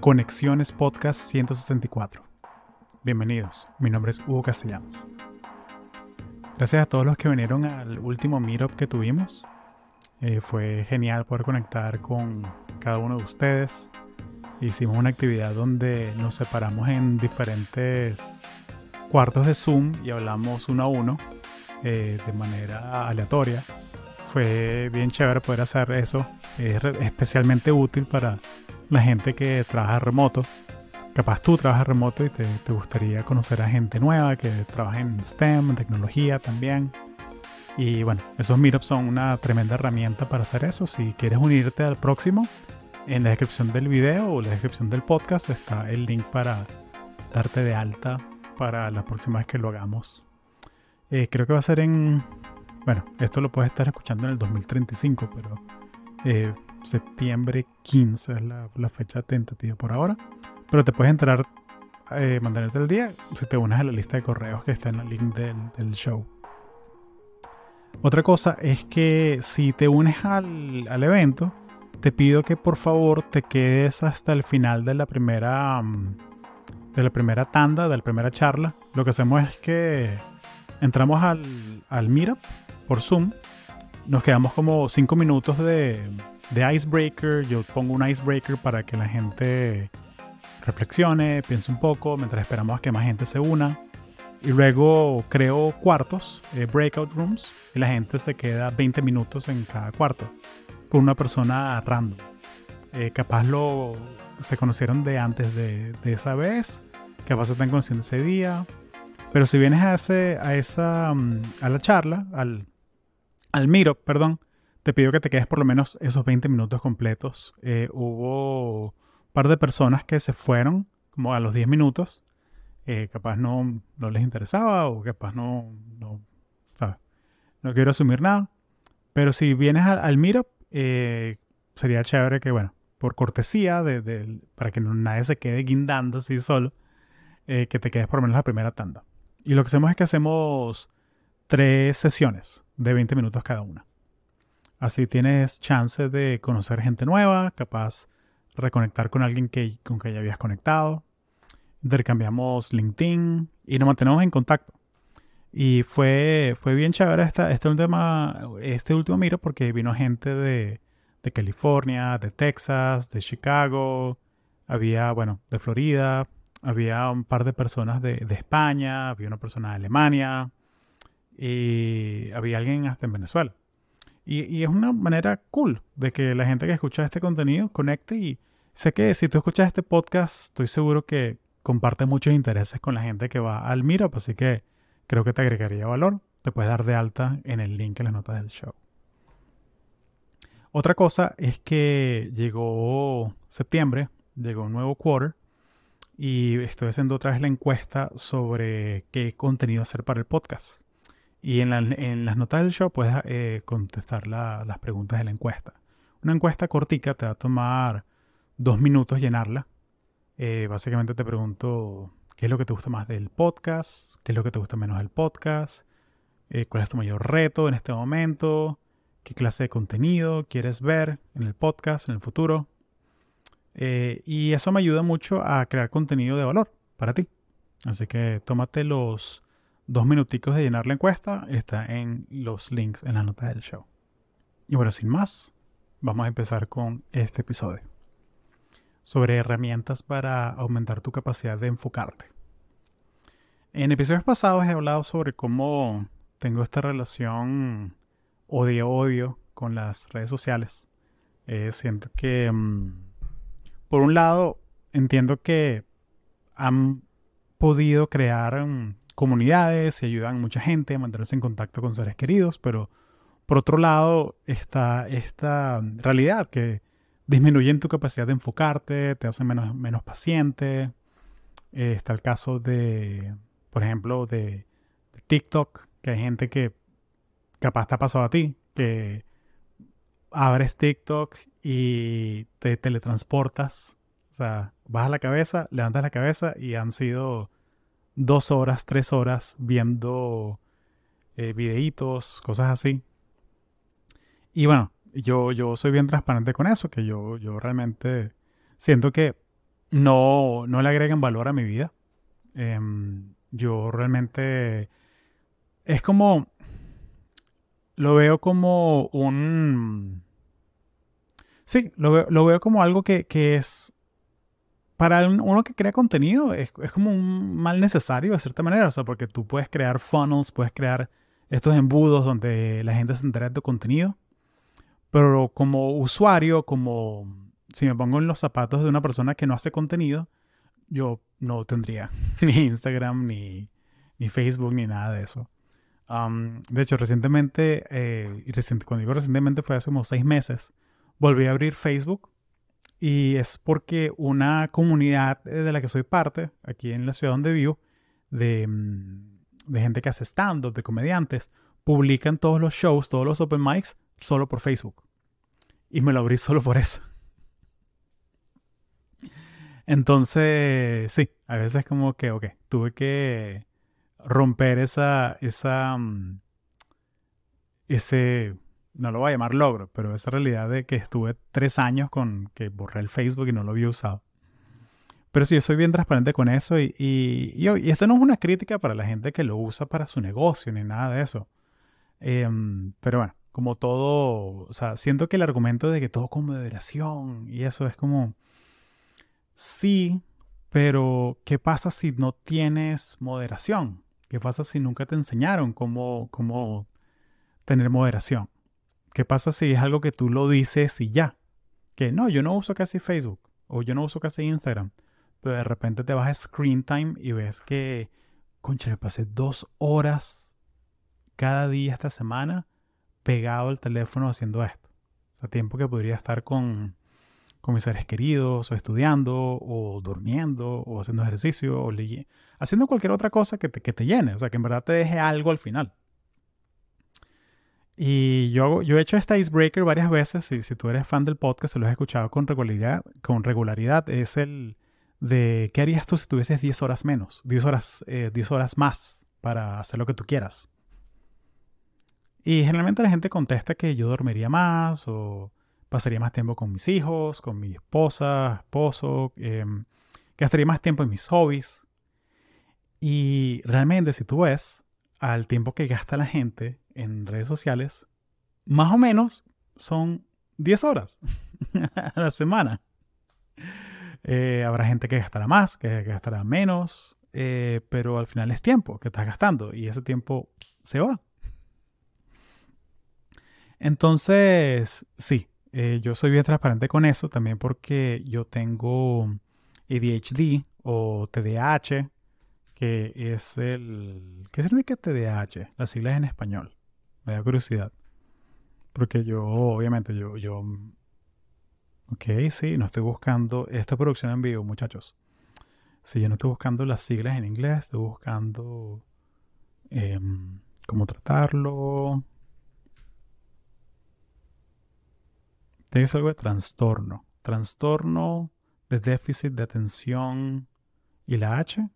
Conexiones Podcast 164. Bienvenidos, mi nombre es Hugo Castellanos. Gracias a todos los que vinieron al último meetup que tuvimos. Eh, fue genial poder conectar con cada uno de ustedes. Hicimos una actividad donde nos separamos en diferentes cuartos de Zoom y hablamos uno a uno eh, de manera aleatoria. Fue bien chévere poder hacer eso. Es especialmente útil para la gente que trabaja remoto. Capaz tú trabajas remoto y te, gustaría conocer a gente nueva que trabaja en STEM, en tecnología también. Y bueno, esos meetups son una tremenda herramienta para hacer eso. Si quieres unirte al próximo, en la descripción del video o la descripción del podcast está el link para darte de alta para la próxima vez que lo hagamos. Eh, creo que va a ser en... Bueno, esto lo puedes estar escuchando en el 2035, pero eh, septiembre 15 es la, fecha tentativa por ahora. Pero te puedes entrar, eh, mantenerte el día si te unes a la lista de correos que está en el link del, show. Otra cosa es que si te unes al, evento, te pido que por favor te quedes hasta el final de la primera mm, de la primera tanda, de la primera charla. Lo que hacemos es que entramos al, al Meetup por Zoom. Nos quedamos como 5 minutos de, de icebreaker. Yo pongo un icebreaker para que la gente reflexione, piense un poco, mientras esperamos a que más gente se una. Y luego creo cuartos, eh, breakout rooms, y la gente se queda 20 minutos en cada cuarto, con una persona random. Eh, capaz lo se conocieron de antes de, esa vez, capaz se están conociendo ese día. Pero si vienes a, ese, a, esa, mm, a la charla, al, al meetup, perdón, te pido que te quedes por lo menos esos 20 minutos completos. Eh, hubo un par de personas que se fueron como a los 10 minutos. Eh, capaz no, no, les interesaba o capaz no, no, ¿sabes? No quiero asumir nada. Pero si vienes al, al eh, sería chévere que, bueno, por cortesía, de, para que nadie se quede guindando así solo, que te quedes por lo menos la primera tanda. Y lo que hacemos es que hacemos tres sesiones de 20 minutos cada una. Así tienes chance de conocer gente nueva, capaz reconectar con alguien que, con que ya habías conectado. Intercambiamos LinkedIn y nos mantenemos en contacto. Y fue, fue bien chévere esta, este, este último miro porque vino gente de, de California, de Texas, de Chicago, había, bueno, de Florida, había un par de personas de, de, España, había una persona de Alemania y había alguien hasta en Venezuela. Y, es una manera cool de que la gente que escucha este contenido conecte y sé que si tú escuchas este podcast, estoy seguro que comparte muchos intereses con la gente que va al Meetup, así que creo que te agregaría valor. Te puedes dar de alta en el link en las notas del show. Otra cosa es que llegó septiembre, llegó un nuevo quarter y estoy haciendo otra vez la encuesta sobre qué contenido hacer para el podcast. Y en, las notas del show puedes eh, contestar las preguntas de la encuesta. Una encuesta cortica te va a tomar dos minutos llenarla. Eh, básicamente te pregunto qué es lo que te gusta más del podcast, qué es lo que te gusta menos del podcast, eh, cuál es tu mayor reto en este momento, qué clase de contenido quieres ver en el podcast en el futuro. y eso me ayuda mucho a crear contenido de valor para ti. Así que tómate los dos minuticos de llenar la encuesta está en los links en la nota del show. Y bueno, sin más, vamos a empezar con este episodio sobre herramientas para aumentar tu capacidad de enfocarte. En episodios pasados he hablado sobre cómo tengo esta relación odio-odio con las redes sociales. Eh, siento que, mm, por un lado, entiendo que han podido crear mm, comunidades y ayudan a mucha gente a mantenerse en contacto con seres queridos, pero por otro lado está esta realidad que disminuye tu capacidad de enfocarte, te hace menos, menos paciente. Eh, está el caso de, por ejemplo, de, TikTok, que hay gente que capaz te ha pasado a ti, que abres TikTok y te teletransportas. O sea, bajas la cabeza, levantas la cabeza y han sido dos horas, tres horas viendo eh, videitos, cosas así. Y bueno, yo, yo soy bien transparente con eso, que yo, yo realmente siento que no, no le agregan valor a mi vida. Em, yo realmente es como, lo veo como un... Sí, lo veo, lo veo como algo que, que, es... Para uno que crea contenido es, es, como un mal necesario de cierta manera, o sea, porque tú puedes crear funnels, puedes crear estos embudos donde la gente se entera de tu contenido, pero como usuario, como si me pongo en los zapatos de una persona que no hace contenido, yo no tendría ni Instagram, ni, ni Facebook, ni nada de eso. Um, de hecho, recientemente, eh, cuando digo recientemente fue hace como seis meses, volví a abrir Facebook y es porque una comunidad de la que soy parte, aquí en la ciudad donde vivo, de, mm, de gente que hace stand-up, de comediantes, publican todos los shows, todos los open mics, solo por Facebook. Y me lo abrí solo por eso. Entonces, sí, a veces como que, ok, tuve que romper esa, esa, mm, ese, no lo voy a llamar logro, pero esa realidad de que estuve tres años con que borré el Facebook y no lo había usado. Pero sí, yo soy bien transparente con eso y, esto no es una crítica para la gente que lo usa para su negocio ni nada de eso. Em, pero bueno, como todo, o sea, siento que el argumento de que todo con moderación y eso es como, sí, pero ¿qué pasa si no tienes moderación? ¿Qué pasa si nunca te enseñaron cómo, cómo tener moderación? ¿Qué pasa si es algo que tú lo dices y ya? Que no, yo no uso casi Facebook o yo no uso casi Instagram. Pero de repente te vas a Screen Time y ves que, concha, le pasé dos horas cada día esta semana pegado al teléfono haciendo esto. O sea, tiempo que podría estar con, con mis seres queridos, o estudiando, o durmiendo, o haciendo ejercicio, o haciendo cualquier otra cosa que te, que te llene, o sea, que en verdad te deje algo al final. Y yo, yo he hecho este icebreaker varias veces, y si tú eres fan del podcast, se lo has escuchado con regularidad, con regularidad, es el de qué harías tú si tuvieses 10 horas menos, 10 horas, 10 eh, horas más para hacer lo que tú quieras. Y generalmente la gente contesta que yo dormiría más o pasaría más tiempo con mis hijos, con mi esposa, esposo, em, gastaría más tiempo en mis hobbies. Y realmente si tú ves al tiempo que gasta la gente en redes sociales, más o menos son 10 horas a la semana. Eh, habrá gente que gastará más, que gastará menos, eh, pero al final es tiempo que estás gastando y ese tiempo se va. Entonces, sí, eh, yo soy bien transparente con eso también porque yo tengo ADHD o TDAH, que es el... ¿Qué significa TDAH? Las siglas en español. Me da curiosidad. Porque yo, obviamente, yo, yo... Ok, sí, no estoy buscando... Esta producción en vivo, muchachos. Sí, yo no estoy buscando las siglas en inglés, estoy buscando em, cómo tratarlo, Tienes algo de trastorno. Trastorno de déficit de atención y la H.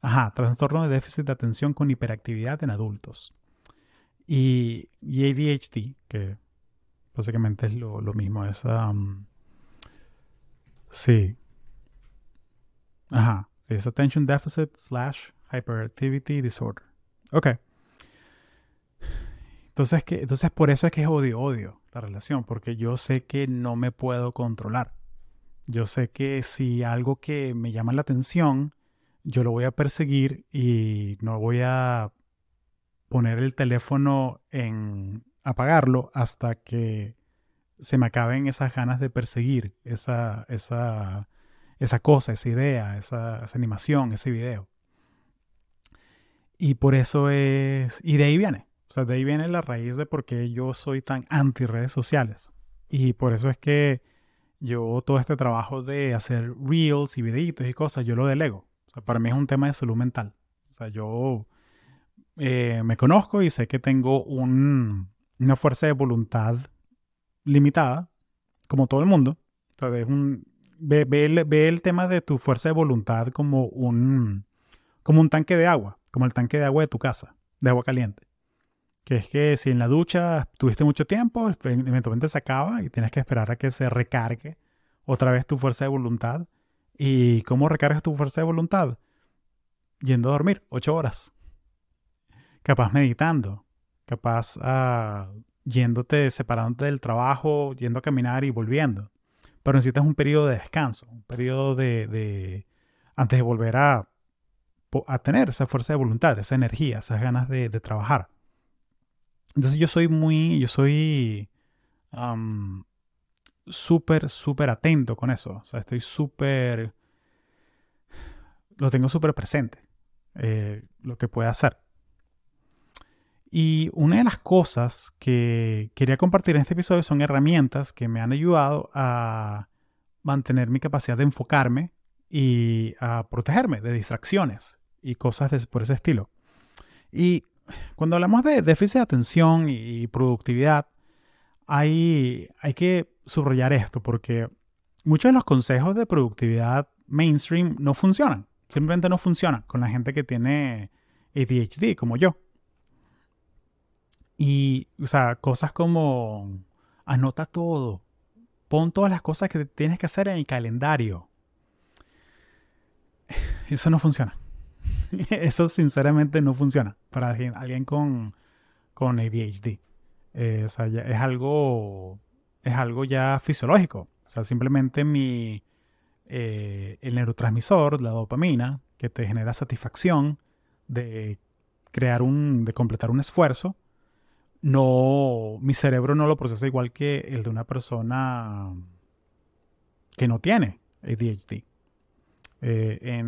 Ajá, trastorno de déficit de atención con hiperactividad en adultos. Y, ADHD, que básicamente es lo, mismo. Es, um, sí. Ajá, es Attention Deficit slash Hyperactivity Disorder. Ok. Entonces, que, entonces por eso es que es odio-odio la relación, porque yo sé que no me puedo controlar. Yo sé que si algo que me llama la atención, yo lo voy a perseguir y no voy a poner el teléfono en apagarlo hasta que se me acaben esas ganas de perseguir esa, esa, esa cosa, esa idea, esa, esa animación, ese video. Y por eso es... Y de ahí viene. O sea, de ahí viene la raíz de por qué yo soy tan anti redes sociales. Y por eso es que yo todo este trabajo de hacer reels y videitos y cosas, yo lo delego. O sea, para mí es un tema de salud mental. O sea, yo eh, me conozco y sé que tengo un, una fuerza de voluntad limitada, como todo el mundo. O ve, el tema de tu fuerza de voluntad como un, como un tanque de agua, como el tanque de agua de tu casa, de agua caliente que es que si en la ducha tuviste mucho tiempo, eventualmente se acaba y tienes que esperar a que se recargue otra vez tu fuerza de voluntad ¿Y cómo recargas tu fuerza de voluntad? Yendo a dormir ocho horas. Capaz meditando. Capaz uh, yéndote, separándote del trabajo, yendo a caminar y volviendo. Pero necesitas un periodo de descanso, un periodo de, antes de volver a, a, tener esa fuerza de voluntad, esa energía, esas ganas de, trabajar. Entonces yo soy muy, yo soy súper, súper atento con eso. O sea, estoy súper, lo tengo súper presente, eh, lo que puede hacer. Y una de las cosas que quería compartir en este episodio son herramientas que me han ayudado a mantener mi capacidad de enfocarme y a protegerme de distracciones y cosas por ese estilo. Y cuando hablamos de déficit de atención y productividad, hay, hay que subrayar esto porque muchos de los consejos de productividad mainstream no funcionan. Simplemente no funcionan con la gente que tiene ADHD como yo. Y, o sea, cosas como anota todo, pon todas las cosas que tienes que hacer en el calendario. Eso no funciona. Eso sinceramente no funciona para alguien, alguien con, con ADHD. Eh, o sea, es algo, es algo ya fisiológico. O sea, simplemente mi, eh, el neurotransmisor, la dopamina, que te genera satisfacción de crear un, de completar un esfuerzo, no, mi cerebro no lo procesa igual que el de una persona que no tiene ADHD. Eh,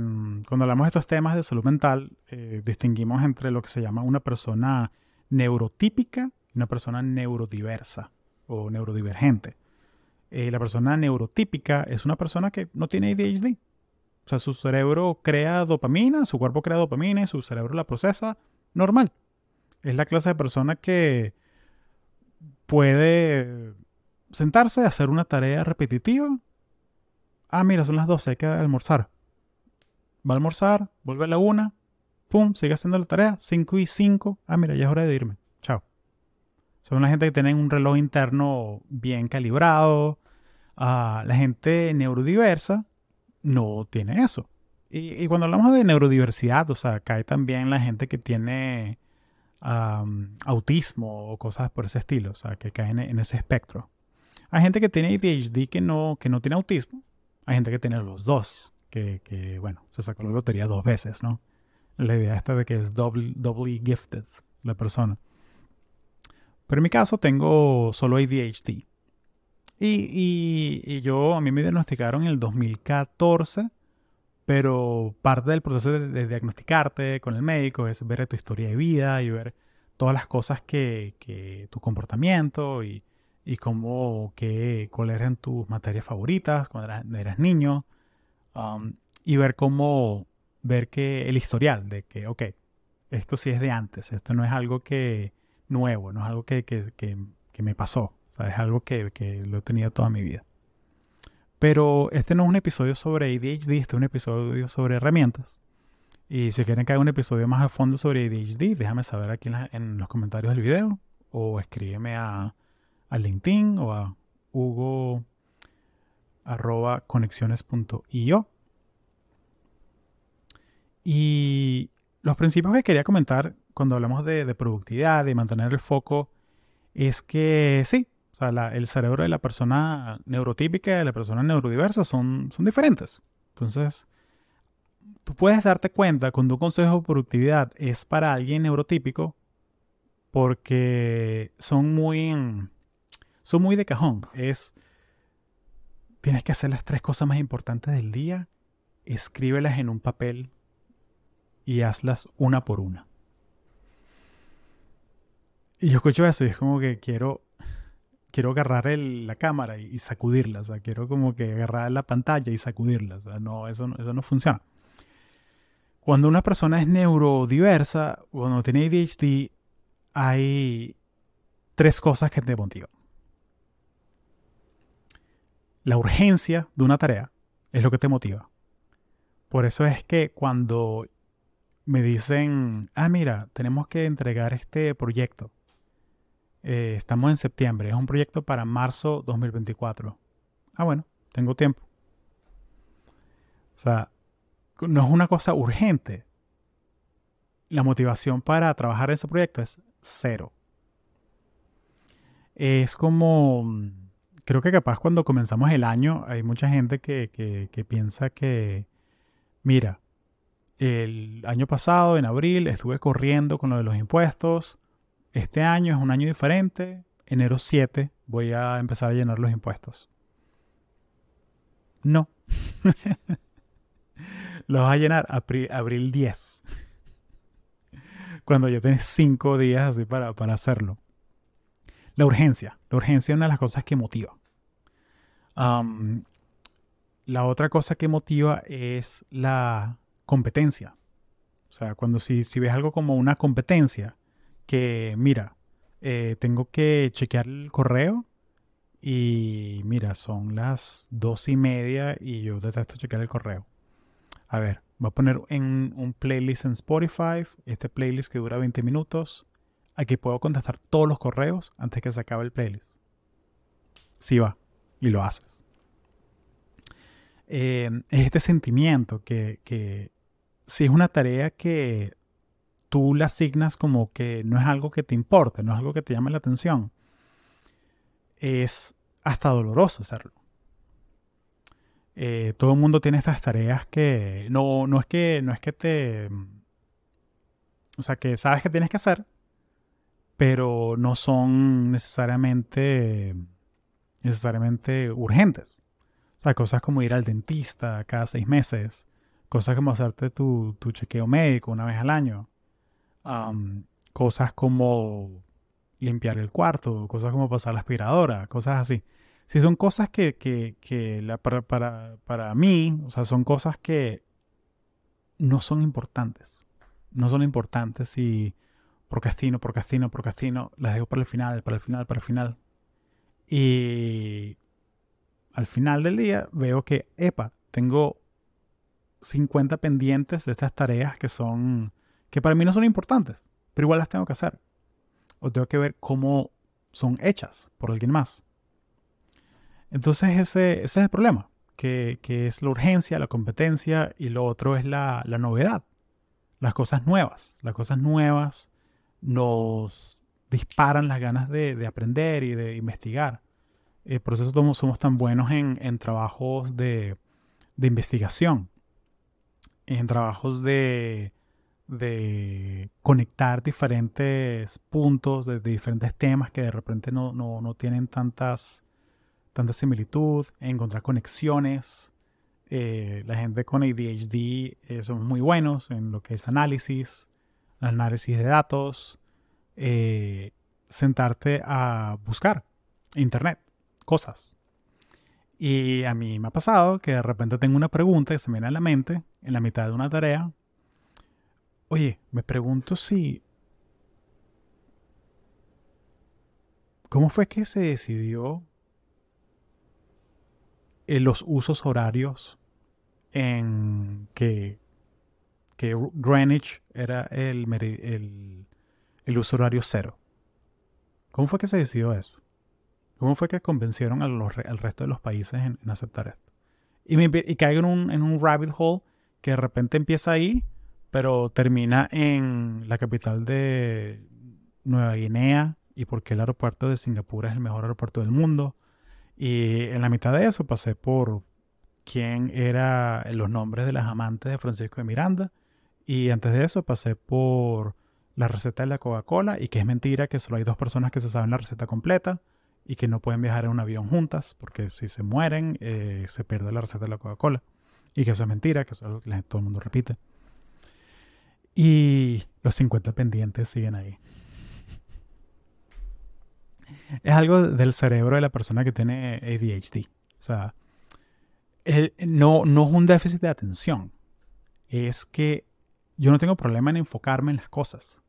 cuando hablamos de estos temas de salud mental, distinguimos entre lo que se llama una persona neurotípica una persona neurodiversa o neurodivergente. Eh, la persona neurotípica es una persona que no tiene ADHD. O sea, su cerebro crea dopamina, su cuerpo crea dopamina y su cerebro la procesa normal. Es la clase de persona que puede sentarse hacer una tarea repetitiva. Ah, mira, son las 12, hay que almorzar. Va a almorzar, vuelve a la una, pum, sigue haciendo la tarea, 5 y 5. Ah, mira, ya es hora de irme. Chao. Son la gente que tienen un reloj interno bien calibrado. Ah, la gente neurodiversa no tiene eso. Y, cuando hablamos de neurodiversidad, o sea, cae también la gente que tiene autismo o cosas por ese estilo, o sea, que caen en ese espectro. Hay gente que tiene ADHD que no, que no tiene autismo. Hay gente que tiene los dos, que, bueno, se sacó la lotería dos veces, ¿no? La idea esta de que es doble, doubly gifted la persona. Pero en mi caso tengo solo ADHD. Y, yo, a mí me diagnosticaron en el 2014, pero parte del proceso de, diagnosticarte con el médico es ver tu historia de vida y ver todas las cosas que, que tu comportamiento y, y cómo, que, cuáles eran tus materias favoritas cuando eras, niño. Um, y ver cómo, ver que el historial de que, ok, esto sí es de antes, esto no es algo que, nuevo, no es algo que, me pasó, o sea, es algo que, lo he tenido toda mi vida. Pero este no es un episodio sobre ADHD, este es un episodio sobre herramientas. Y si quieren que haga un episodio más a fondo sobre ADHD, déjame saber aquí en, los comentarios del video o escríbeme a, a LinkedIn o a hugo. Y los principios que quería comentar cuando hablamos de, productividad, de mantener el foco, es que sí, o sea, el cerebro de la persona neurotípica y de la persona neurodiversa son, son diferentes. Entonces, tú puedes darte cuenta cuando un consejo de productividad es para alguien neurotípico porque son muy, son muy de cajón. Es, tienes que hacer las tres cosas más importantes del día, escríbelas en un papel y hazlas una por una. Y yo escucho eso y es como que quiero, quiero agarrar la cámara y, sacudirla. O sea, quiero como que agarrar la pantalla y sacudirla. O sea, no, eso, eso no funciona. Cuando una persona es neurodiversa, cuando tiene ADHD, hay tres cosas que te motivan. La urgencia de una tarea es lo que te motiva. Por eso es que cuando me dicen, ah, mira, tenemos que entregar este proyecto eh, estamos en septiembre. Es un proyecto para marzo 2024. Ah, bueno, tengo tiempo. O sea, no es una cosa urgente. La motivación para trabajar en ese proyecto es cero. Es como, creo que capaz cuando comenzamos el año hay mucha gente que, que piensa que, mira, el año pasado, en abril, estuve corriendo con lo de los impuestos. Este año es un año diferente. Enero 7 voy a empezar a llenar los impuestos. No. los vas a llenar abril, 10. Cuando ya tienes 5 días así para, para hacerlo. La urgencia. La urgencia es una de las cosas que motiva. la otra cosa que motiva es la competencia. O sea, cuando si, si ves algo como una competencia, que mira, eh, tengo que chequear el correo y mira, son las dos y media y yo detesto chequear el correo. A ver, voy a poner en un playlist en Spotify, este playlist que dura 20 minutos. Aquí puedo contestar todos los correos antes que se acabe el playlist. Sí va, y lo haces. Eh, es este sentimiento que, que si es una tarea que tú la asignas como que no es algo que te importe, no es algo que te llame la atención, es hasta doloroso hacerlo. Eh, todo el mundo tiene estas tareas que no, no es que no es que te o sea que sabes que tienes que hacer pero no son necesariamente necesariamente urgentes o sea cosas como ir al dentista cada seis meses cosas como hacerte tu, tu chequeo médico una vez al año cosas como limpiar el cuarto, cosas como pasar la aspiradora, cosas así. Si son cosas que, que, la, para, para, para, mí, o sea, son cosas que no son importantes. No son importantes y procrastino, procrastino, procrastino, las dejo para el final, para el final, para el final. Y al final del día veo que, epa, tengo 50 pendientes de estas tareas que son que para mí no son importantes, pero igual las tengo que hacer. O tengo que ver cómo son hechas por alguien más. Entonces ese, es el problema, que, es la urgencia, la competencia y lo otro es la, novedad, las cosas nuevas. Las cosas nuevas nos disparan las ganas de, aprender y de investigar. Eh, por eso somos, somos tan buenos en, trabajos de, de investigación, en trabajos de, de conectar diferentes puntos de, diferentes temas que de repente no, tienen tantas, tanta similitud, encontrar conexiones. Eh, la gente con ADHD eh, muy buenos en lo que es análisis, análisis de datos, eh, sentarte a buscar internet, cosas. Y a mí me ha pasado que de repente tengo una pregunta que se me viene a la mente en la mitad de una tarea Oye, me pregunto si... ¿Cómo fue que se decidió en los usos horarios en que, que Greenwich era el, el, uso horario cero? ¿Cómo fue que se decidió eso? ¿Cómo fue que convencieron al resto de los países en, aceptar esto? Y, me, caigo en un, en un rabbit hole que de repente empieza ahí pero termina en la capital de Nueva Guinea y porque el aeropuerto de Singapur es el mejor aeropuerto del mundo. Y en la mitad de eso pasé por quién eran los nombres de las amantes de Francisco de Miranda. Y antes de eso pasé por la receta de la Coca-Cola y que es mentira que solo hay dos personas que se saben la receta completa y que no pueden viajar en un avión juntas porque si se mueren eh, se pierde la receta de la Coca-Cola. Y que eso es mentira, que eso es algo que todo el mundo repite. Y los 50 pendientes siguen ahí. Es algo del cerebro de la persona que tiene ADHD. O sea, no, no es un déficit de atención. Es que yo no tengo problema en enfocarme en las cosas.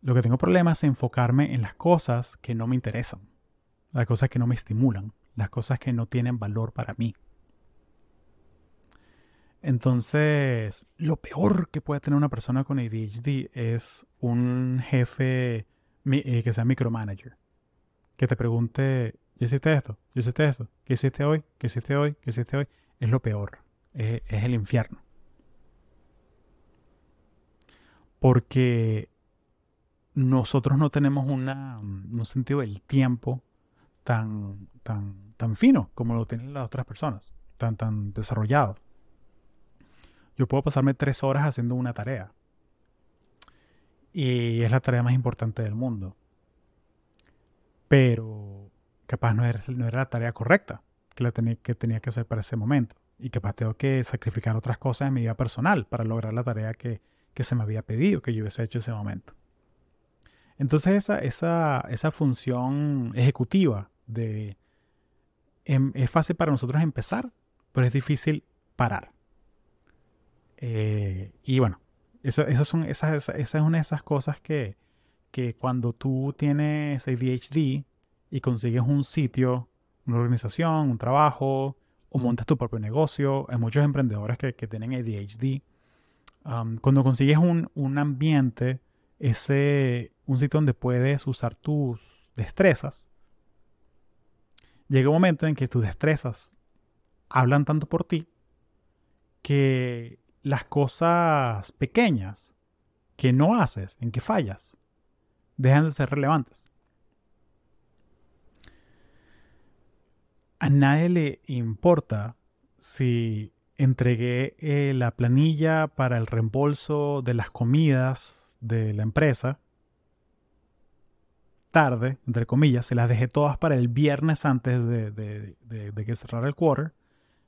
Lo que tengo problema es enfocarme en las cosas que no me interesan. Las cosas que no me estimulan. Las cosas que no tienen valor para mí. Entonces, lo peor que puede tener una persona con ADHD es un jefe eh, que sea micromanager. Que te pregunte, ¿yo hiciste esto? ¿Yo hiciste esto? ¿Qué hiciste hoy? ¿Qué hiciste hoy? ¿Qué hiciste hoy? Es lo peor. es, el infierno. Porque nosotros no tenemos una, un sentido del tiempo tan, tan, tan fino como lo tienen las otras personas, tan, tan desarrollado. Yo puedo pasarme tres horas haciendo una tarea. Y es la tarea más importante del mundo. Pero capaz no era, no era la tarea correcta que, tenía, que hacer para ese momento. Y capaz tengo que sacrificar otras cosas en mi vida personal para lograr la tarea que, que se me había pedido que yo hubiese hecho ese momento. Entonces esa, esa, esa función ejecutiva de... Em, es fácil para nosotros empezar, pero es difícil parar. Eh, y bueno, eso, son, esa, esa, es una de esas cosas que, que cuando tú tienes ADHD y consigues un sitio, una organización, un trabajo, o montas tu propio negocio, hay muchos emprendedores que, que tienen ADHD. Um, cuando consigues un, un, ambiente, ese, un sitio donde puedes usar tus destrezas, llega un momento en que tus destrezas hablan tanto por ti que las cosas pequeñas que no haces, en que fallas, dejan de ser relevantes. A nadie le importa si entregué eh, la planilla para el reembolso de las comidas de la empresa tarde, entre comillas, se las dejé todas para el viernes antes de, de que cerrara el quarter.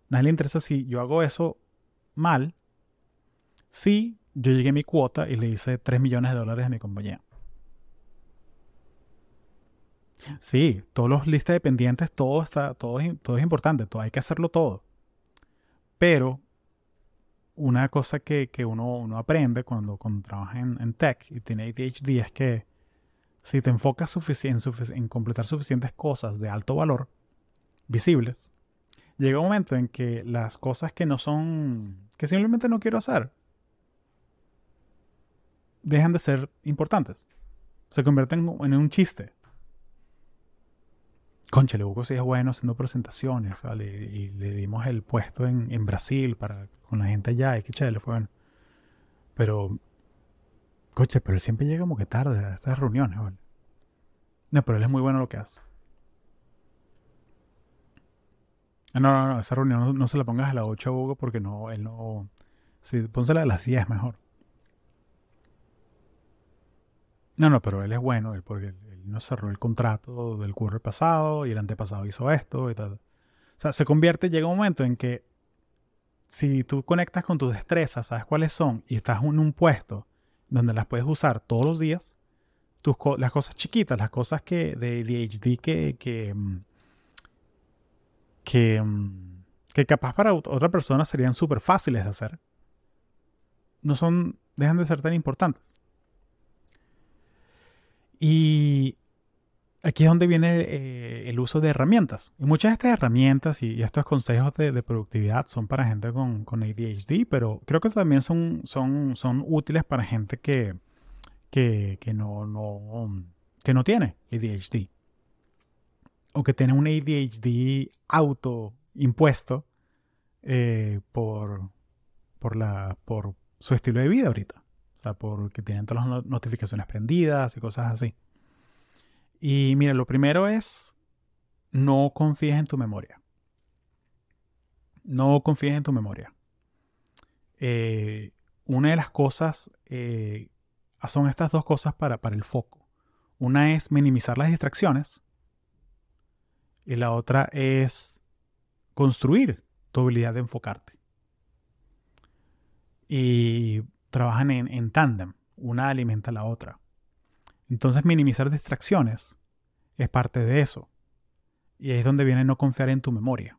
Nadie le interesa si yo hago eso mal Sí, yo llegué a mi cuota y le hice 3 millones de dólares a mi compañía. Sí, todos los listas de pendientes, todo está, todo, todo es importante, hay que hacerlo todo. Pero una cosa que, uno, uno, aprende cuando, cuando trabaja en, tech y tiene ADHD es que si te enfocas en, en completar suficientes cosas de alto valor, visibles, llega un momento en que las cosas que no son, que simplemente no quiero hacer, dejan de ser importantes. Se convierten en un chiste. Concha, Hugo sí es bueno haciendo presentaciones, ¿vale? Y le dimos el puesto en, Brasil para, con la gente allá, y qué chévere, fue bueno. Pero, coche, pero él siempre llega como que tarde a estas reuniones, ¿vale? No, pero él es muy bueno lo que hace. No, no, no, esa reunión no, se la pongas a las 8 Hugo porque no, él no... Sí, pónsela a las 10 mejor. No, no, pero él es bueno, él, porque él no cerró el contrato del curro pasado y el antepasado hizo esto y. O sea, se convierte, llega un momento en que si tú conectas con tus destrezas, sabes cuáles son, y estás en un puesto donde las puedes usar todos los días, las cosas chiquitas, las cosas que de ADHD que, que, mm, que, mm, que capaz para otra persona serían súper fáciles de hacer, no son, dejan de ser tan importantes. Y aquí es donde viene eh, el uso de herramientas. Y muchas de estas herramientas y, estos consejos de, productividad son para gente con, ADHD, pero creo que también son, son, son útiles para gente que, que, no, no, que no tiene ADHD. O que tiene un ADHD autoimpuesto eh, por, por, por su estilo de vida ahorita. O sea, porque tienen todas las notificaciones prendidas y cosas así. Y mira, lo primero es no confíes en tu memoria. No confíes en tu memoria. Eh, una de las cosas eh, son estas dos cosas para, para el foco. Una es minimizar las distracciones y la otra es construir tu habilidad de enfocarte. Y trabajan en, tándem, una alimenta a la otra. Entonces minimizar distracciones es parte de eso. Y ahí es donde viene no confiar en tu memoria.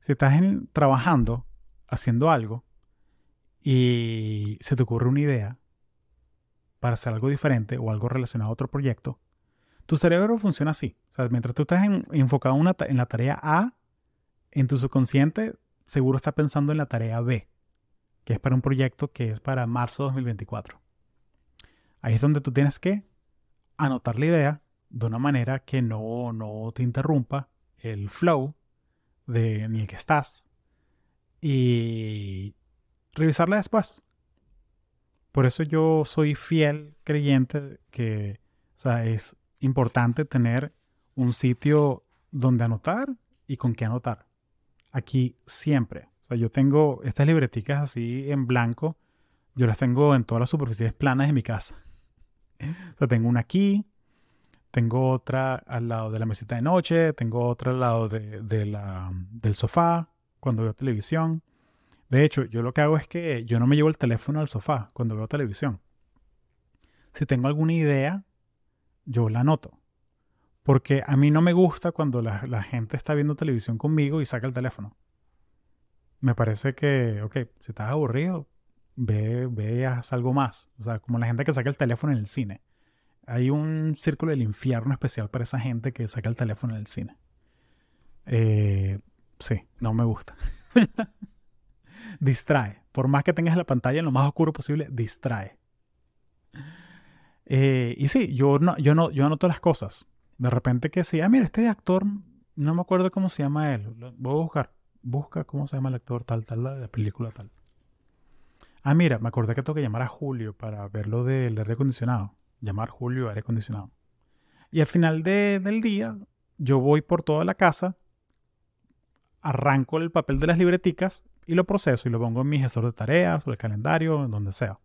Si estás trabajando, haciendo algo, y se te ocurre una idea para hacer algo diferente o algo relacionado a otro proyecto, tu cerebro funciona así. O sea, mientras tú estás enfocado en la tarea A, en tu subconsciente seguro está pensando en la tarea B que es para un proyecto que es para marzo de 2024. Ahí es donde tú tienes que anotar la idea de una manera que no, no te interrumpa el flow en el que estás y revisarla después. Por eso yo soy fiel creyente que es importante tener un sitio donde anotar y con qué anotar. Aquí siempre. Yo tengo estas libreticas así en blanco. Yo las tengo en todas las superficies planas de mi casa. O sea, tengo una aquí, tengo otra al lado de la mesita de noche, tengo otra al lado de, la, del sofá cuando veo televisión. De hecho, yo lo que hago es que yo no me llevo el teléfono al sofá cuando veo televisión. Si tengo alguna idea, yo la anoto. Porque a mí no me gusta cuando la, gente está viendo televisión conmigo y saca el teléfono. Me parece que, ok, si estás aburrido, ve, veas algo más. O sea, como la gente que saca el teléfono en el cine. Hay un círculo del infierno especial para esa gente que saca el teléfono en el cine. Eh, sí, no me gusta. distrae. Por más que tengas la pantalla en lo más oscuro posible, distrae. Eh, y sí, yo no, yo no, yo anoto las cosas. De repente que sí, ah, mira, este actor, no me acuerdo cómo se llama él. Voy a buscar. Busca cómo se llama el actor tal, tal, de la película tal. Ah, mira, me acordé que tengo que llamar a Julio para ver lo del aire acondicionado. Llamar Julio aire acondicionado. Y al final del día, yo voy por toda la casa, arranco el papel de las libreticas y lo proceso y lo pongo en mi gestor de tareas o el calendario, en donde sea.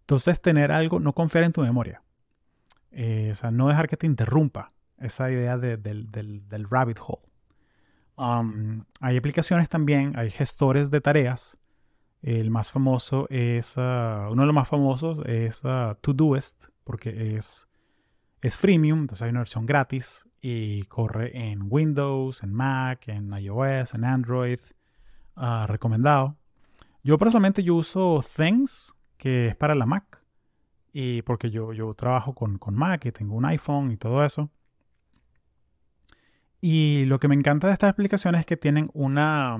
Entonces, tener algo, no confiar en tu memoria. Eh, o sea, no dejar que te interrumpa esa idea del, rabbit hole. Hay aplicaciones también, hay gestores de tareas. El más famoso es, uh, uno de los más famosos es uh, Todoist, porque es, es freemium, entonces hay una versión gratis y corre en Windows, en Mac, en iOS, en Android. Ah, recomendado. Yo personalmente yo uso Things, que es para la Mac. Y porque yo, yo trabajo con, Mac y tengo un iPhone y todo eso. Y lo que me encanta de estas aplicaciones es que tienen una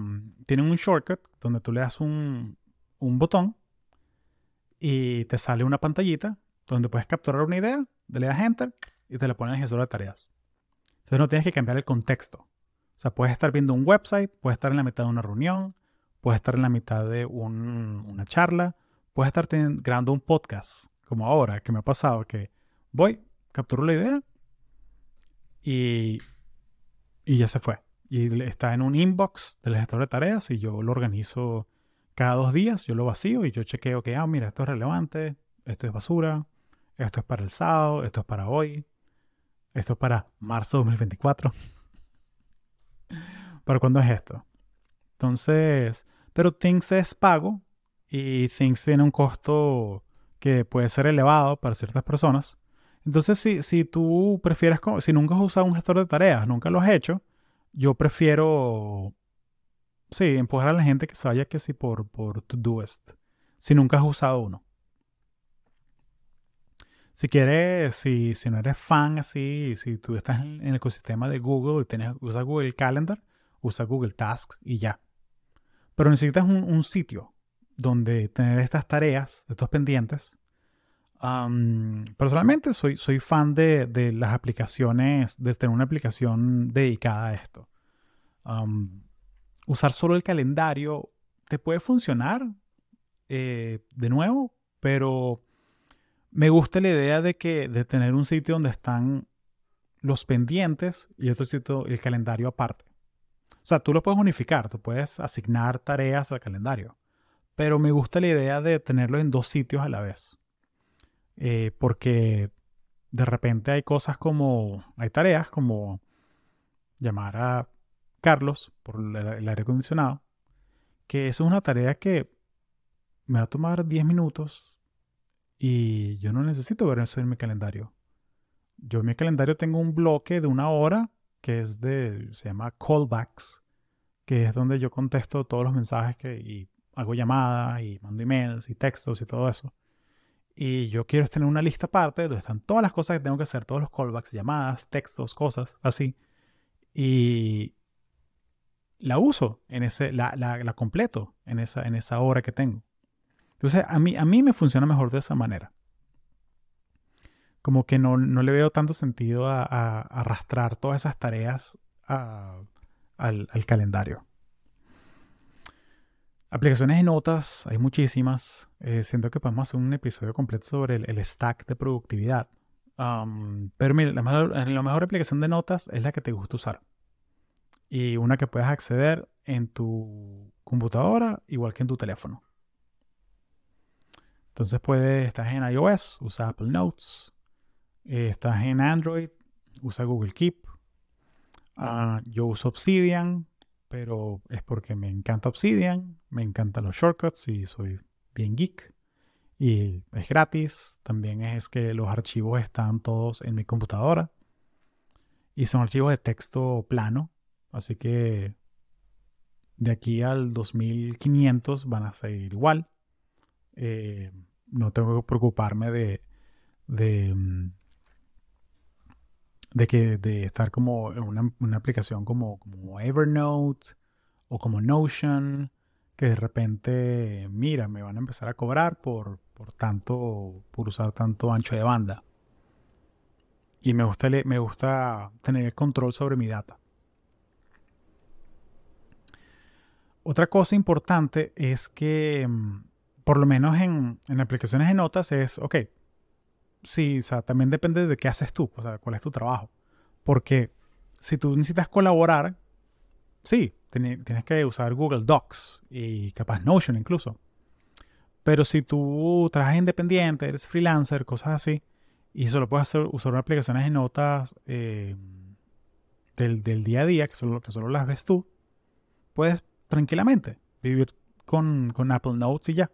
tienen un shortcut donde tú le das un, un botón y te sale una pantallita donde puedes capturar una idea, le das enter y te la pone en el gestor de tareas. Entonces no tienes que cambiar el contexto. O sea, puedes estar viendo un website, puedes estar en la mitad de una reunión, puedes estar en la mitad de una charla, puedes estar grabando un podcast, como ahora, que me ha pasado, que voy, capturo la idea y, y ya se fue. Y está en un inbox del gestor de tareas y yo lo organizo cada dos días, yo lo vacío y yo chequeo que, ah, mira, esto es relevante, esto es basura, esto es para el sábado, esto es para hoy, esto es para marzo 2024. ¿Para cuándo es esto? Entonces, pero Things es pago y Things tiene un costo que puede ser elevado para ciertas personas. Entonces, si, si tú prefieres, si nunca has usado un gestor de tareas, nunca lo has hecho, yo prefiero, sí, empujar a la gente que se vaya que sí por, por Todoist, si nunca has usado uno. Si quieres, si, si no eres fan así, si tú estás en el ecosistema de Google y tienes, usas Google Calendar, usa Google Tasks y ya. Pero necesitas un, sitio donde tener estas tareas, estos pendientes. Personalmente soy, soy fan de, las aplicaciones, de tener una aplicación dedicada a esto. usar solo el calendario te puede funcionar eh, de nuevo, pero me gusta la idea de que de tener un sitio donde están los pendientes y otro sitio el calendario aparte. O sea, tú lo puedes unificar, tú puedes asignar tareas al calendario. Pero me gusta la idea de tenerlo en dos sitios a la vez. Eh, porque de repente hay cosas como, hay tareas como llamar a Carlos por el, aire acondicionado, que eso es una tarea que me va a tomar 10 minutos y yo no necesito ver eso en mi calendario. Yo en mi calendario tengo un bloque de una hora que es de, se llama callbacks, que es donde yo contesto todos los mensajes que, y hago llamadas y mando emails y textos y todo eso. Y yo quiero tener una lista aparte donde están todas las cosas que tengo que hacer, todos los callbacks, llamadas, textos, cosas así. Y la uso en ese, la, la, la completo en esa, en esa hora que tengo. Entonces, a mí, a mí me funciona mejor de esa manera como que no, le veo tanto sentido a, arrastrar todas esas tareas al, calendario. Aplicaciones de notas, hay muchísimas. Eh, siento que podemos hacer un episodio completo sobre el, stack de productividad. pero mira, la mejor, aplicación de notas es la que te gusta usar. Y una que puedas acceder en tu computadora igual que en tu teléfono. Entonces puedes, estás en iOS, usa Apple Notes. Eh, estás en Android, usa Google Keep. Ah, yo uso Obsidian, pero es porque me encanta Obsidian, me encantan los shortcuts y soy bien geek. Y es gratis, también es que los archivos están todos en mi computadora. Y son archivos de texto plano, así que de aquí al 2500 van a seguir igual. Eh, no tengo que preocuparme de, de, mm, de, que, de estar como en una, aplicación como, como Evernote o como Notion, que de repente, mira, me van a empezar a cobrar por, por tanto, por usar tanto ancho de banda. Y me gusta, me gusta tener control sobre mi data. Otra cosa importante es que, mm, por lo menos en, en aplicaciones de notas, es, ok, sí, o sea, también depende de qué haces tú, o sea, cuál es tu trabajo. Porque si tú necesitas colaborar, sí, tienes que usar Google Docs y capaz Notion incluso. Pero si tú trabajas independiente, eres freelancer, cosas así, y solo puedes hacer, usar aplicaciones de notas eh, del, día a día, que solo, que solo las ves tú, puedes tranquilamente vivir con, con Apple Notes y ya.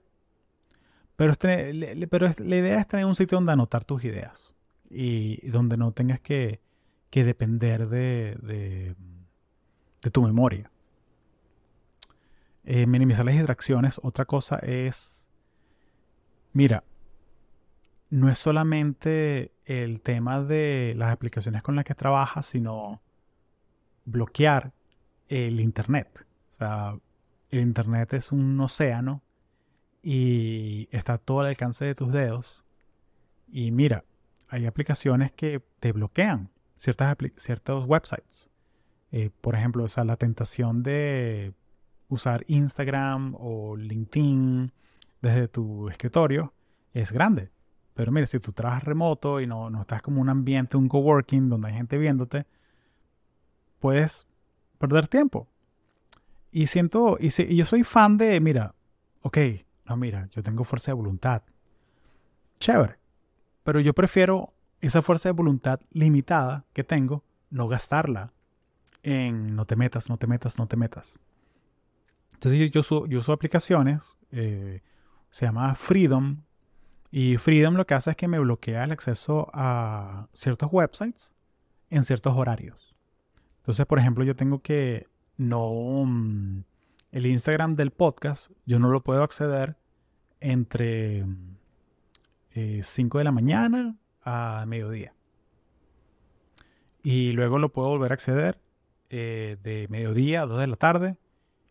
Pero, la idea es tener un sitio donde anotar tus ideas y donde no tengas que, depender de, de, tu memoria. Eh, minimizar las distracciones. Otra cosa es, mira, no es solamente el tema de las aplicaciones con las que trabajas, sino bloquear el Internet. O sea, el Internet es un océano y está todo al alcance de tus dedos. Y mira, hay aplicaciones que te bloquean ciertas ciertos websites. Eh, por ejemplo, o la tentación de usar Instagram o LinkedIn desde tu escritorio es grande. Pero mira, si tú trabajas remoto y no, no estás como un ambiente, un coworking donde hay gente viéndote, puedes perder tiempo. Y siento, y, y yo soy fan de, mira, ok, no, mira, yo tengo fuerza de voluntad. Chévere. Pero yo prefiero esa fuerza de voluntad limitada que tengo, no gastarla en no te metas, no te metas, no te metas. Entonces yo, uso, aplicaciones, eh, se llama Freedom, y Freedom lo que hace es que me bloquea el acceso a ciertos websites en ciertos horarios. Entonces, por ejemplo, yo tengo que no... Mm, el Instagram del podcast yo no lo puedo acceder entre 5 eh, de la mañana a mediodía. Y luego lo puedo volver a acceder eh, de mediodía a 2 de la tarde.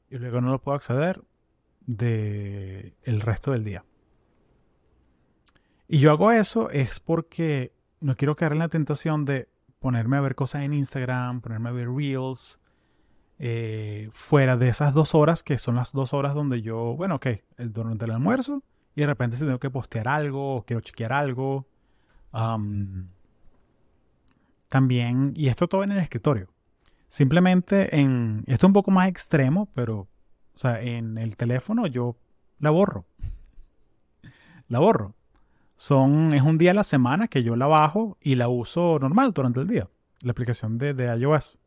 Y luego no lo puedo acceder de el resto del día. Y yo hago eso es porque no quiero caer en la tentación de ponerme a ver cosas en Instagram, ponerme a ver reels, eh, fuera de esas dos horas, que son las dos horas donde yo, bueno, ok, el, durante el almuerzo, y de repente si tengo que postear algo, quiero chequear algo. también, y esto todo en el escritorio. Simplemente en, esto es un poco más extremo, pero, o sea, en el teléfono yo la borro. la borro. Son, es un día a la semana que yo la bajo y la uso normal durante el día. La aplicación de, de iOS.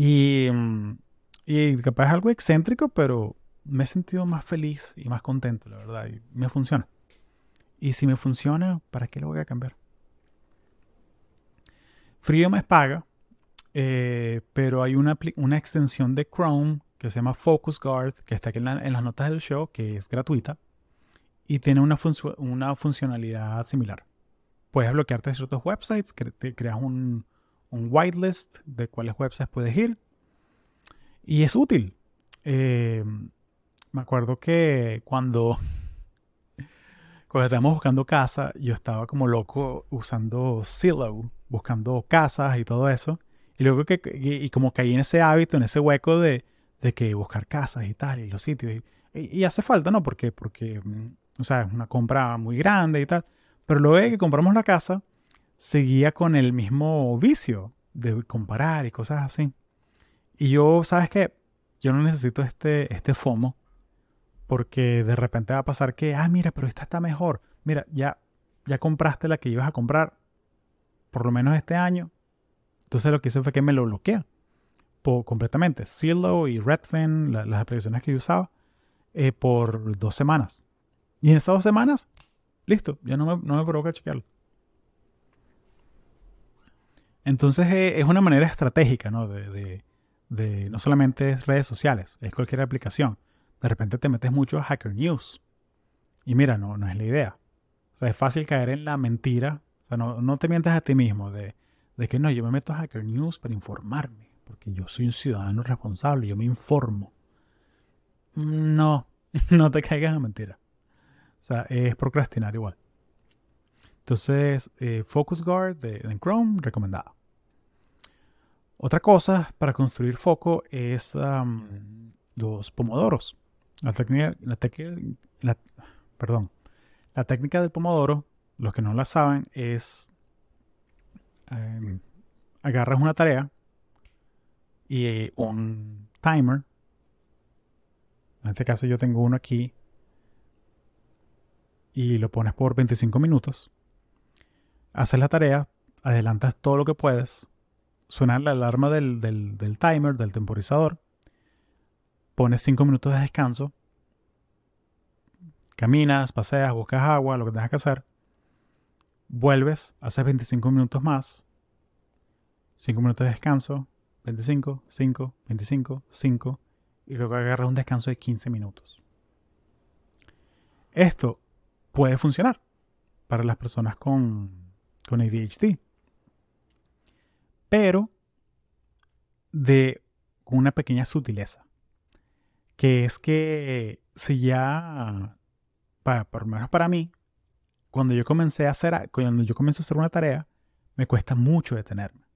Y, mm, y capaz es algo excéntrico, pero me he sentido más feliz y más contento, la verdad. Y me funciona. Y si me funciona, ¿para qué lo voy a cambiar? Freedom es paga, eh, pero hay una, una, extensión de Chrome que se llama Focus Guard, que está aquí en, las notas del show, que es gratuita y tiene una, una funcionalidad similar. Puedes bloquearte ciertos websites, te creas un, un whitelist de cuáles websites puedes ir. Y es útil. Eh, me acuerdo que cuando, cuando estábamos buscando casa, yo estaba como loco usando Zillow, buscando casas y todo eso. Y luego que, y como caí en ese hábito, en ese hueco de, de que buscar casas y tal, y los sitios. Y, hace falta, ¿no? Porque, porque, mm, o sea, es una compra muy grande y tal. Pero luego de que compramos la casa, seguía con el mismo vicio de comparar y cosas así. Y yo, ¿sabes qué? Yo no necesito este, este FOMO porque de repente va a pasar que, ah, mira, pero esta está mejor. Mira, ya, ya compraste la que ibas a comprar por lo menos este año. Entonces lo que hice fue que me lo bloquea por, completamente. Zillow y Redfin, las aplicaciones que yo usaba, eh, por dos semanas. Y en esas dos semanas, listo, ya no me, no me provoca chequearlo. Entonces eh, es una manera estratégica, ¿no? De, de, no solamente redes sociales, es cualquier aplicación. De repente te metes mucho a Hacker News. Y mira, no, no es la idea. O sea, es fácil caer en la mentira. O sea, no, no te mientas a ti mismo de, de que no, yo me meto a Hacker News para informarme, porque yo soy un ciudadano responsable, yo me informo. No, no te caigas en mentira. O sea, es procrastinar igual. Entonces, eh, Focus Guard de, Chrome, recomendado. Otra cosa para construir foco es los pomodoros. La técnica, la, perdón, la técnica del pomodoro, los que no la saben, es em, agarras una tarea y un timer. En este caso yo tengo uno aquí y lo pones por 25 minutos. Haces la tarea, adelantas todo lo que puedes suena la alarma del, timer, del temporizador, pones 5 minutos de descanso, caminas, paseas, buscas agua, lo que tengas que hacer, vuelves, haces 25 minutos más, 5 minutos de descanso, 25, 5, 25, 5, y luego agarras un descanso de 15 minutos. Esto puede funcionar para las personas con, con ADHD pero de una pequeña sutileza, que es que si ya, para, por lo menos para mí, cuando yo comencé a hacer, cuando yo comienzo a hacer una tarea, me cuesta mucho detenerme.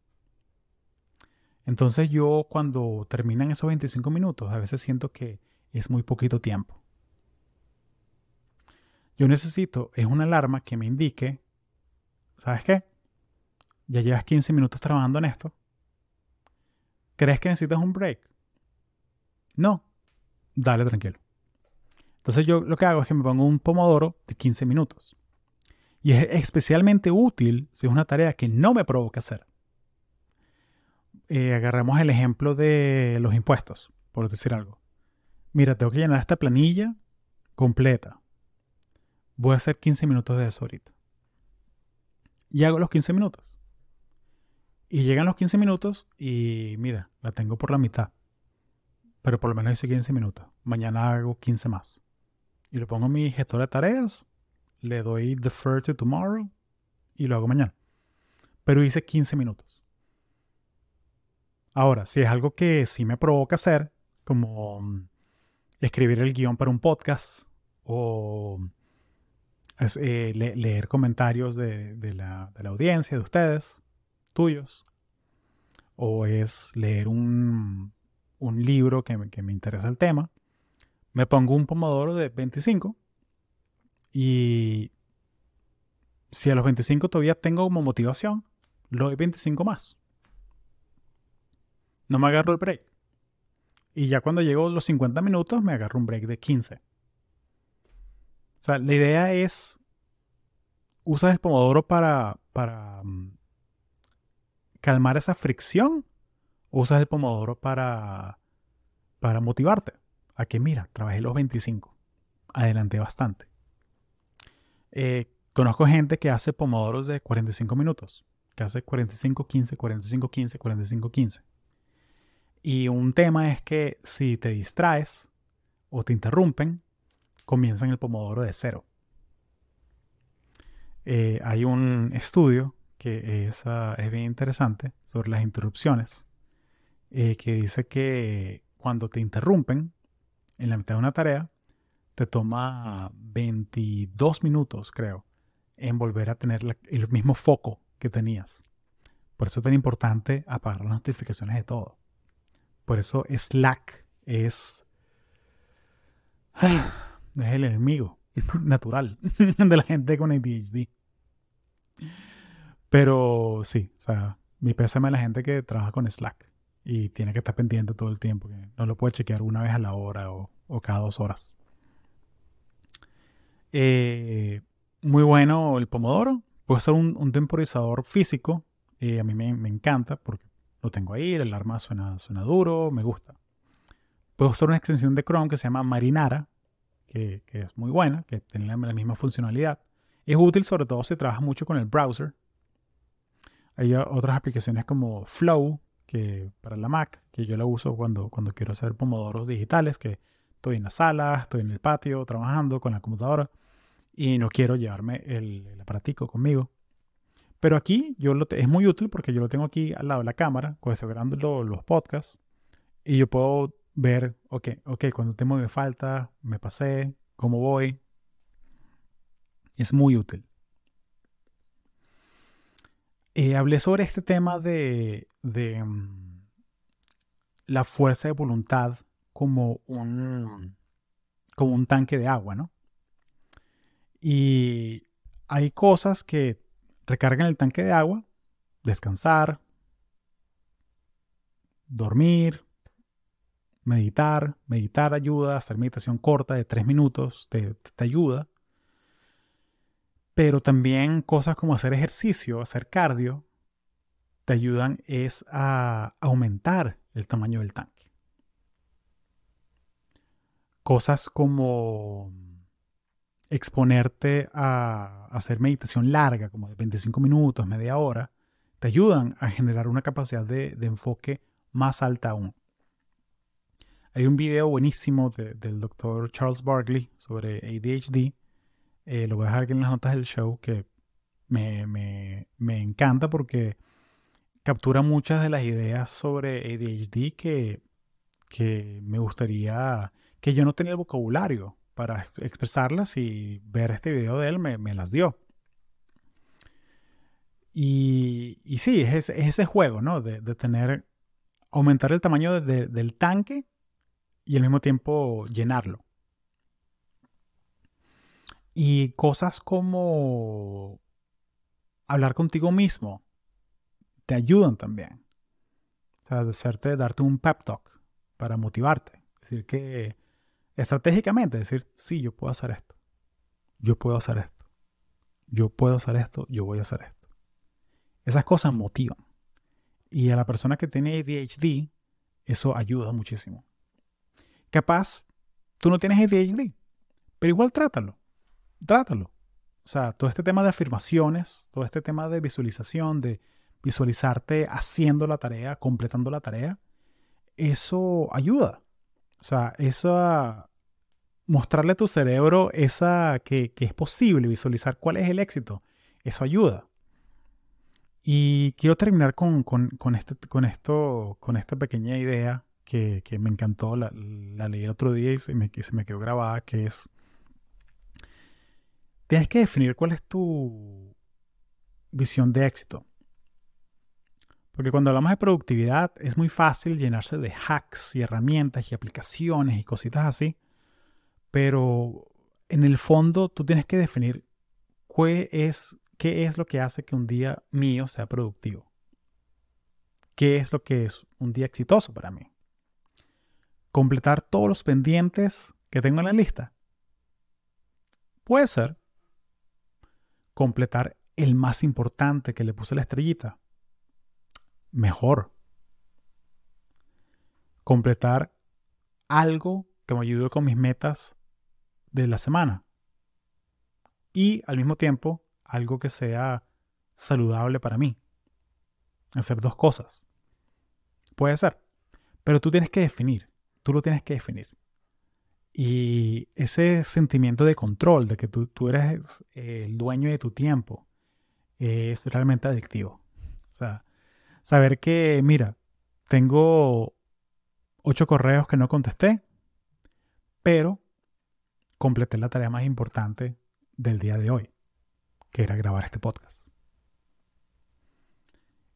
Entonces yo cuando terminan esos 25 minutos, a veces siento que es muy poquito tiempo. Yo necesito, es una alarma que me indique, ¿sabes qué? ya llevas 15 minutos trabajando en esto. ¿Crees que necesitas un break? No. Dale tranquilo. Entonces yo lo que hago es que me pongo un pomodoro de 15 minutos. Y es especialmente útil si es una tarea que no me provoca hacer. Eh, agarramos el ejemplo de los impuestos, por decir algo. Mira, tengo que llenar esta planilla completa. Voy a hacer 15 minutos de eso ahorita. Y hago los 15 minutos. Y llegan los 15 minutos y mira, la tengo por la mitad. Pero por lo menos hice 15 minutos. Mañana hago 15 más. Y lo pongo en mi gestor de tareas. Le doy defer to tomorrow. Y lo hago mañana. Pero hice 15 minutos. Ahora, si es algo que sí me provoca hacer, como mm, escribir el guion para un podcast o eh, leer comentarios de, la, de la audiencia, de ustedes, tuyos, o es leer un, un libro que me, que me interesa el tema, me pongo un pomodoro de 25 y si a los 25 todavía tengo como motivación, lo doy 25 más. No me agarro el break. Y ya cuando llego los 50 minutos me agarro un break de 15. O sea, la idea es, usas el pomodoro para, para mm, calmar esa fricción, usas el pomodoro para, para motivarte a que, mira, trabajé los 25, adelanté bastante. Eh, conozco gente que hace pomodoros de 45 minutos, que hace 45, 15, 45, 15, 45, 15. Y un tema es que si te distraes o te interrumpen, comienzan el pomodoro de cero. Eh, hay un estudio que es, ah, es bien interesante sobre las interrupciones, eh, que dice que cuando te interrumpen en la mitad de una tarea, te toma 22 minutos, creo, en volver a tener el mismo foco que tenías. Por eso es tan importante apagar las notificaciones de todo. Por eso Slack es, es el enemigo natural de la gente con ADHD. Pero sí, o sea, mi pésame a la gente que trabaja con Slack y tiene que estar pendiente todo el tiempo, que no lo puede chequear una vez a la hora o, cada dos horas. Eh, muy bueno el pomodoro. Puede ser un, temporizador físico. Eh, a mí me, encanta porque lo tengo ahí, el alarma suena, suena duro, me gusta. Puedo usar una extensión de Chrome que se llama Marinara, que, es muy buena, que tiene la, misma funcionalidad. Es útil sobre todo si trabajas mucho con el browser. Hay otras aplicaciones como Flow, que para la Mac, que yo la uso cuando, cuando quiero hacer pomodoros digitales, que estoy en la sala, estoy en el patio trabajando con la computadora y no quiero llevarme el, el aparatico conmigo. Pero aquí yo lo es muy útil porque yo lo tengo aquí al lado de la cámara, cuando estoy grabando los podcasts, y yo puedo ver, ok, ok, cuando tengo me falta, me pasé, cómo voy. Es muy útil. Eh, hablé sobre este tema de, de mm, la fuerza de voluntad como un, como un tanque de agua, ¿no? Y hay cosas que recargan el tanque de agua, descansar, dormir, meditar. Meditar ayuda, hacer meditación corta de tres minutos te, te ayuda. Pero también cosas como hacer ejercicio, hacer cardio, te ayudan es a aumentar el tamaño del tanque. Cosas como exponerte a hacer meditación larga, como de 25 minutos, media hora, te ayudan a generar una capacidad de, enfoque más alta aún. Hay un video buenísimo del doctor Charles Barkley sobre ADHD. Eh, lo voy a dejar aquí en las notas del show que me, me, encanta porque captura muchas de las ideas sobre ADHD que, que me gustaría que yo no tenía el vocabulario para expresarlas y ver este video de él me, las dio. Y, y sí, es, ese juego, ¿no? De, tener, aumentar el tamaño del tanque y al mismo tiempo llenarlo. Y cosas como hablar contigo mismo te ayudan también. O sea, hacerte, darte un pep talk para motivarte. Es decir, que estratégicamente decir, sí, yo puedo hacer esto. Yo puedo hacer esto. Yo puedo hacer esto, yo voy a hacer esto. Esas cosas motivan. Y a la persona que tiene ADHD, eso ayuda muchísimo. Capaz, tú no tienes ADHD, pero igual trátalo. Trátalo. O sea, todo este tema de afirmaciones, todo este tema de visualización, de visualizarte haciendo la tarea, completando la tarea, eso ayuda. O sea, mostrarle a tu cerebro esa que, es posible visualizar cuál es el éxito, eso ayuda. Y quiero terminar con, este, con, esto, con esta pequeña idea que, me encantó, la, leí el otro día y se me, se me quedó grabada, que es, tienes que definir cuál es tu visión de éxito. Porque cuando hablamos de productividad es muy fácil llenarse de hacks y herramientas y aplicaciones y cositas así. Pero en el fondo tú tienes que definir qué es, qué es lo que hace que un día mío sea productivo. ¿Qué es lo que es un día exitoso para mí? Completar todos los pendientes que tengo en la lista. Puede ser. Completar el más importante que le puse la estrellita mejor. Completar algo que me ayude con mis metas de la semana. Y al mismo tiempo, algo que sea saludable para mí. Hacer dos cosas. Puede ser. Pero tú tienes que definir. Tú lo tienes que definir. Y ese sentimiento de control, de que tú, tú eres el dueño de tu tiempo, es realmente adictivo. O sea, Saber que, mira, tengo ocho correos que no contesté, pero completé la tarea más importante del día de hoy, que era grabar este podcast.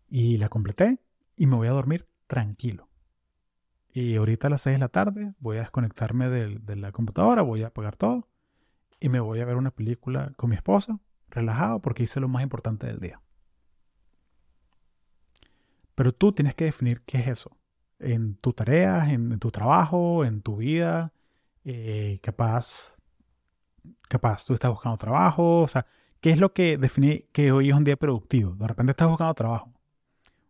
Y la completé y me voy a dormir tranquilo. Y ahorita a las 6 de la tarde voy a desconectarme de la computadora, voy a apagar todo y me voy a ver una película con mi esposa, relajado, porque hice lo más importante del día. Pero tú tienes que definir qué es eso. En tu tarea, en, tu trabajo, en tu vida. Eh, capaz, capaz tú estás buscando trabajo. O sea, ¿qué es lo que define que hoy es un día productivo? De repente estás buscando trabajo.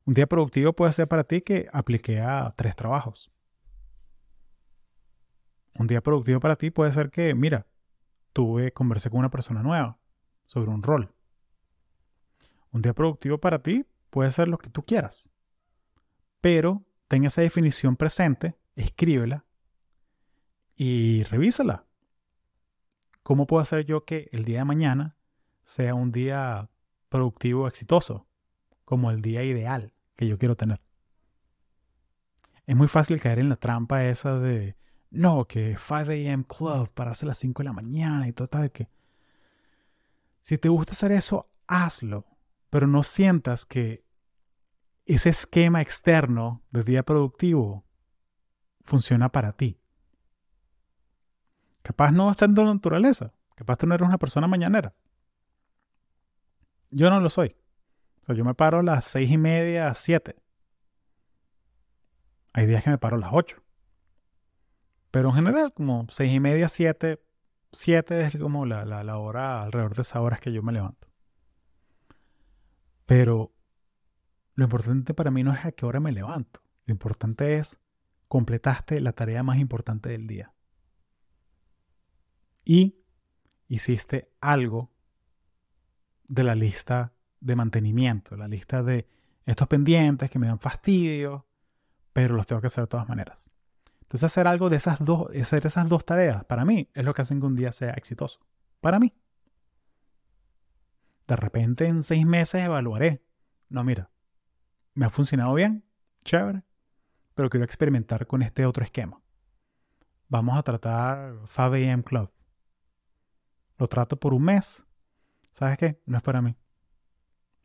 Un día productivo puede ser para ti que apliqué a tres trabajos. Un día productivo para ti puede ser que, mira, tuve, conversé con una persona nueva sobre un rol. Un día productivo para ti puede ser lo que tú quieras. Pero ten esa definición presente, escríbela y revísala. ¿Cómo puedo hacer yo que el día de mañana sea un día productivo, exitoso, como el día ideal que yo quiero tener? Es muy fácil caer en la trampa esa de, no, que 5 a.m. club para hacer las 5 de la mañana y todo tal que... Si te gusta hacer eso, hazlo, pero no sientas que ese esquema externo de día productivo funciona para ti. Capaz no está en tu naturaleza. Capaz tú no eres una persona mañanera. Yo no lo soy. O sea, yo me paro a las seis y media, a siete. Hay días que me paro a las ocho. Pero en general, como seis y media, siete, siete es como la, la hora, alrededor de esas horas que yo me levanto. Pero lo importante para mí no es a qué hora me levanto. Lo importante es completaste la tarea más importante del día. Y hiciste algo de la lista de mantenimiento, la lista de estos pendientes que me dan fastidio, pero los tengo que hacer de todas maneras. Entonces hacer algo de esas dos, hacer esas dos tareas, para mí, es lo que hacen que un día sea exitoso. Para mí. De repente en seis meses evaluaré. No, mira, me ha funcionado bien, chévere, pero quiero experimentar con este otro esquema. Vamos a tratar 5 AM Club. Lo trato por un mes. ¿Sabes qué? No es para mí.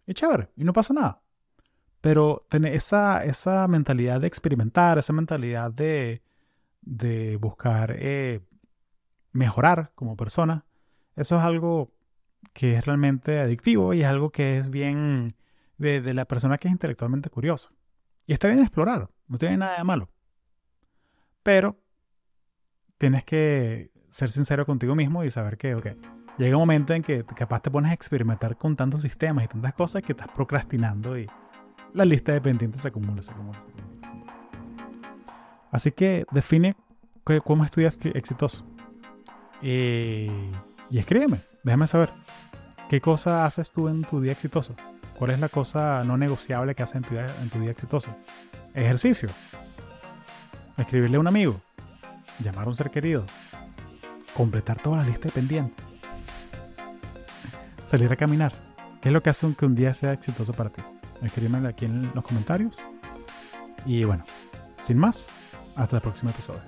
Y chévere, y no pasa nada. Pero tener esa, esa mentalidad de experimentar, esa mentalidad de, de buscar eh, mejorar como persona, eso es algo que es realmente adictivo y es algo que es bien de, la persona que es intelectualmente curiosa. Y está bien explorar, no tiene nada de malo. Pero tienes que ser sincero contigo mismo y saber que, ok, llega un momento en que capaz te pones a experimentar con tantos sistemas y tantas cosas que estás procrastinando y la lista de pendientes se acumula, se acumula, se acumula. Así que define cómo estudias exitoso. Y, y escríbeme, déjame saber. ¿Qué cosa haces tú en tu día exitoso? ¿Cuál es la cosa no negociable que haces en tu día, en tu día exitoso? Ejercicio. Escribirle a un amigo. Llamar a un ser querido. Completar toda la lista de pendientes. Salir a caminar. ¿Qué es lo que hace que un día sea exitoso para ti? Escríbeme aquí en los comentarios. Y bueno, sin más, hasta el próximo episodio.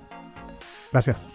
Gracias.